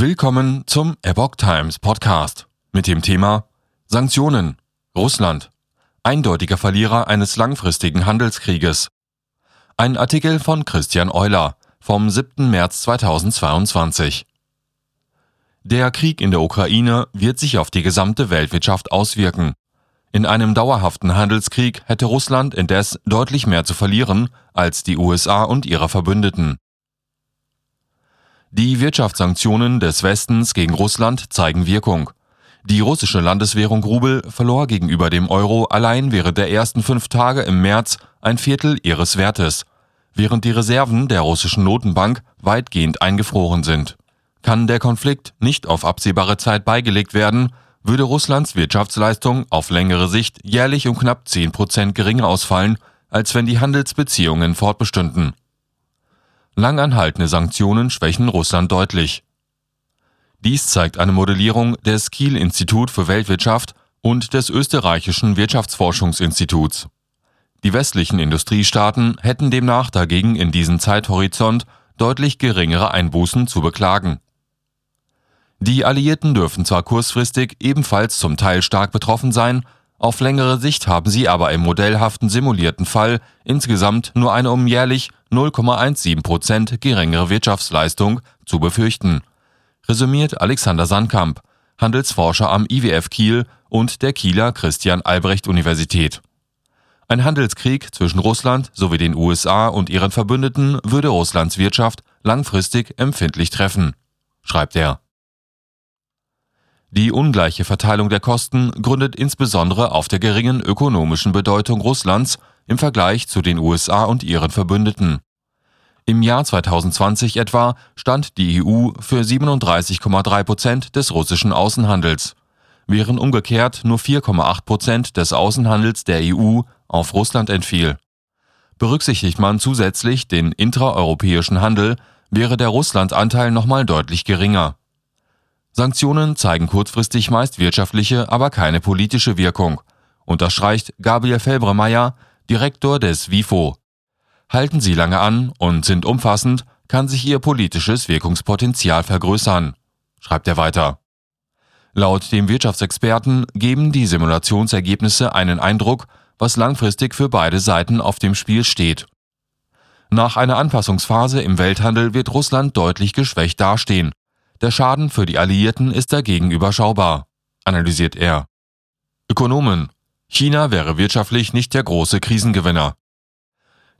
Willkommen zum Epoch Times Podcast mit dem Thema Sanktionen. Russland. Eindeutiger Verlierer eines langfristigen Handelskrieges. Ein Artikel von Christian Euler vom 7. März 2022. Der Krieg in der Ukraine wird sich auf die gesamte Weltwirtschaft auswirken. In einem dauerhaften Handelskrieg hätte Russland indes deutlich mehr zu verlieren als die USA und ihre Verbündeten. Die Wirtschaftssanktionen des Westens gegen Russland zeigen Wirkung. Die russische Landeswährung Rubel verlor gegenüber dem Euro allein während der ersten fünf Tage im März ein Viertel ihres Wertes, während die Reserven der russischen Notenbank weitgehend eingefroren sind. Kann der Konflikt nicht auf absehbare Zeit beigelegt werden, würde Russlands Wirtschaftsleistung auf längere Sicht jährlich um knapp 10 Prozent geringer ausfallen, als wenn die Handelsbeziehungen fortbestünden. Langanhaltende Sanktionen schwächen Russland deutlich. Dies zeigt eine Modellierung des Kiel Institut für Weltwirtschaft und des österreichischen Wirtschaftsforschungsinstituts. Die westlichen Industriestaaten hätten demnach dagegen in diesem Zeithorizont deutlich geringere Einbußen zu beklagen. Die Alliierten dürfen zwar kurzfristig ebenfalls zum Teil stark betroffen sein, auf längere Sicht haben sie aber im modellhaften simulierten Fall insgesamt nur eine um jährlich 0,17 Prozent geringere Wirtschaftsleistung zu befürchten, resümiert Alexander Sandkamp, Handelsforscher am IWF Kiel und der Kieler Christian Albrecht Universität. Ein Handelskrieg zwischen Russland sowie den USA und ihren Verbündeten würde Russlands Wirtschaft langfristig empfindlich treffen, schreibt er. Die ungleiche Verteilung der Kosten gründet insbesondere auf der geringen ökonomischen Bedeutung Russlands im Vergleich zu den USA und ihren Verbündeten. Im Jahr 2020 etwa stand die EU für 37,3 Prozent des russischen Außenhandels, während umgekehrt nur 4,8 Prozent des Außenhandels der EU auf Russland entfiel. Berücksichtigt man zusätzlich den intraeuropäischen Handel, wäre der Russlandanteil nochmal deutlich geringer. Sanktionen zeigen kurzfristig meist wirtschaftliche, aber keine politische Wirkung, unterstreicht Gabriel Felbremeyer, Direktor des WIFO. Halten sie lange an und sind umfassend, kann sich ihr politisches Wirkungspotenzial vergrößern, schreibt er weiter. Laut dem Wirtschaftsexperten geben die Simulationsergebnisse einen Eindruck, was langfristig für beide Seiten auf dem Spiel steht. Nach einer Anpassungsphase im Welthandel wird Russland deutlich geschwächt dastehen, der Schaden für die Alliierten ist dagegen überschaubar, analysiert er. Ökonomen. China wäre wirtschaftlich nicht der große Krisengewinner.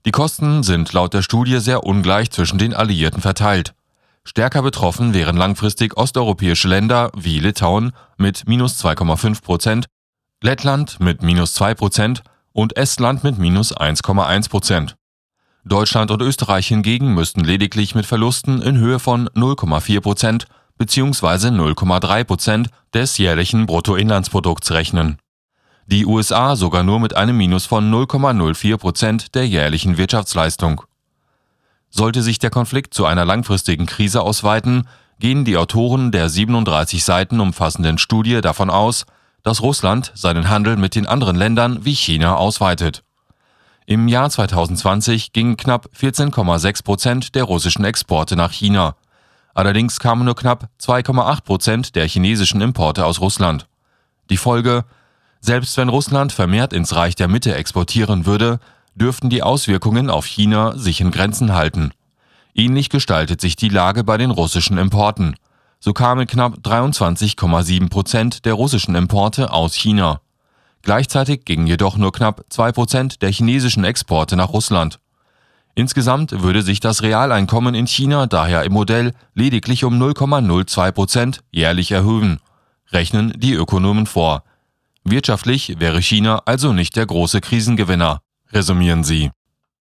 Die Kosten sind laut der Studie sehr ungleich zwischen den Alliierten verteilt. Stärker betroffen wären langfristig osteuropäische Länder wie Litauen mit minus 2,5 Prozent, Lettland mit minus 2 Prozent und Estland mit minus 1,1 Prozent. Deutschland und Österreich hingegen müssten lediglich mit Verlusten in Höhe von 0,4 Prozent bzw. 0,3 Prozent des jährlichen Bruttoinlandsprodukts rechnen. Die USA sogar nur mit einem Minus von 0,04 Prozent der jährlichen Wirtschaftsleistung. Sollte sich der Konflikt zu einer langfristigen Krise ausweiten, gehen die Autoren der 37 Seiten umfassenden Studie davon aus, dass Russland seinen Handel mit den anderen Ländern wie China ausweitet. Im Jahr 2020 gingen knapp 14,6 Prozent der russischen Exporte nach China. Allerdings kamen nur knapp 2,8 Prozent der chinesischen Importe aus Russland. Die Folge, selbst wenn Russland vermehrt ins Reich der Mitte exportieren würde, dürften die Auswirkungen auf China sich in Grenzen halten. Ähnlich gestaltet sich die Lage bei den russischen Importen. So kamen knapp 23,7 Prozent der russischen Importe aus China. Gleichzeitig gingen jedoch nur knapp 2% der chinesischen Exporte nach Russland. Insgesamt würde sich das Realeinkommen in China daher im Modell lediglich um 0,02% jährlich erhöhen, rechnen die Ökonomen vor. Wirtschaftlich wäre China also nicht der große Krisengewinner, resümieren sie.